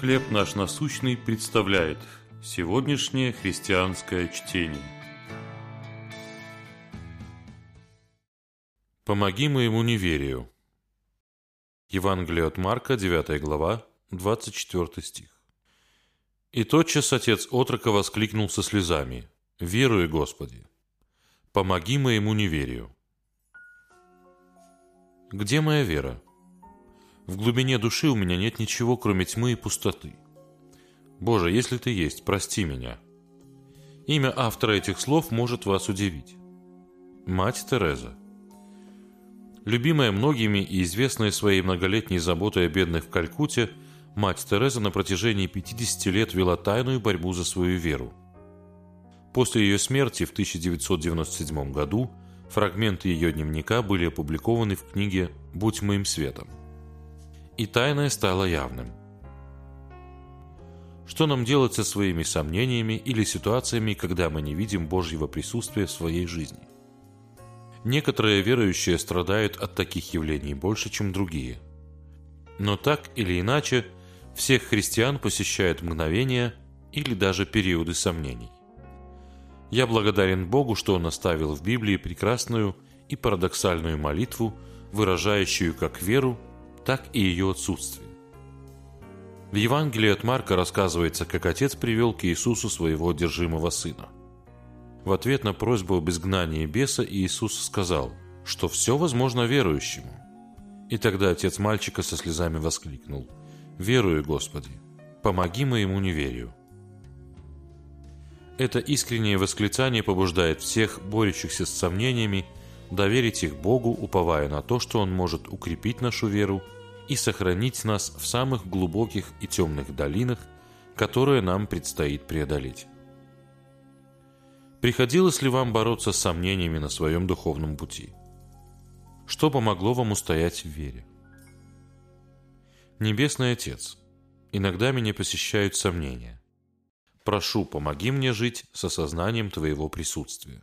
«Хлеб наш насущный» представляет сегодняшнее христианское чтение. «Помоги моему неверию». Евангелие от Марка, 9 глава, 24 стих. «И тотчас отец отрока воскликнул со слезами, «Верую, Господи, помоги моему неверию». Где моя вера? В глубине души у меня нет ничего, кроме тьмы и пустоты. Боже, если Ты есть, прости меня. Имя автора этих слов может вас удивить. Мать Тереза. Любимая многими и известная своей многолетней заботой о бедных в Калькутте, мать Тереза на протяжении 50 лет вела тайную борьбу за свою веру. После ее смерти в 1997 году фрагменты ее дневника были опубликованы в книге «Будь моим светом» и тайное стало явным. Что нам делать со своими сомнениями или ситуациями, когда мы не видим Божьего присутствия в своей жизни? Некоторые верующие страдают от таких явлений больше, чем другие. Но так или иначе, всех христиан посещают мгновения или даже периоды сомнений. Я благодарен Богу, что Он оставил в Библии прекрасную и парадоксальную молитву, выражающую как веру, так и ее отсутствие. В Евангелии от Марка рассказывается, как отец привел к Иисусу своего одержимого сына. В ответ на просьбу об изгнании беса Иисус сказал, что все возможно верующему. И тогда отец мальчика со слезами воскликнул, «Верую, Господи, помоги моему неверию». Это искреннее восклицание побуждает всех, борющихся с сомнениями, доверить их Богу, уповая на то, что Он может укрепить нашу веру и сохранить нас в самых глубоких и темных долинах, которые нам предстоит преодолеть. Приходилось ли вам бороться с сомнениями на своем духовном пути? Что помогло вам устоять в вере? Небесный Отец, иногда меня посещают сомнения. Прошу, помоги мне жить с осознанием Твоего присутствия.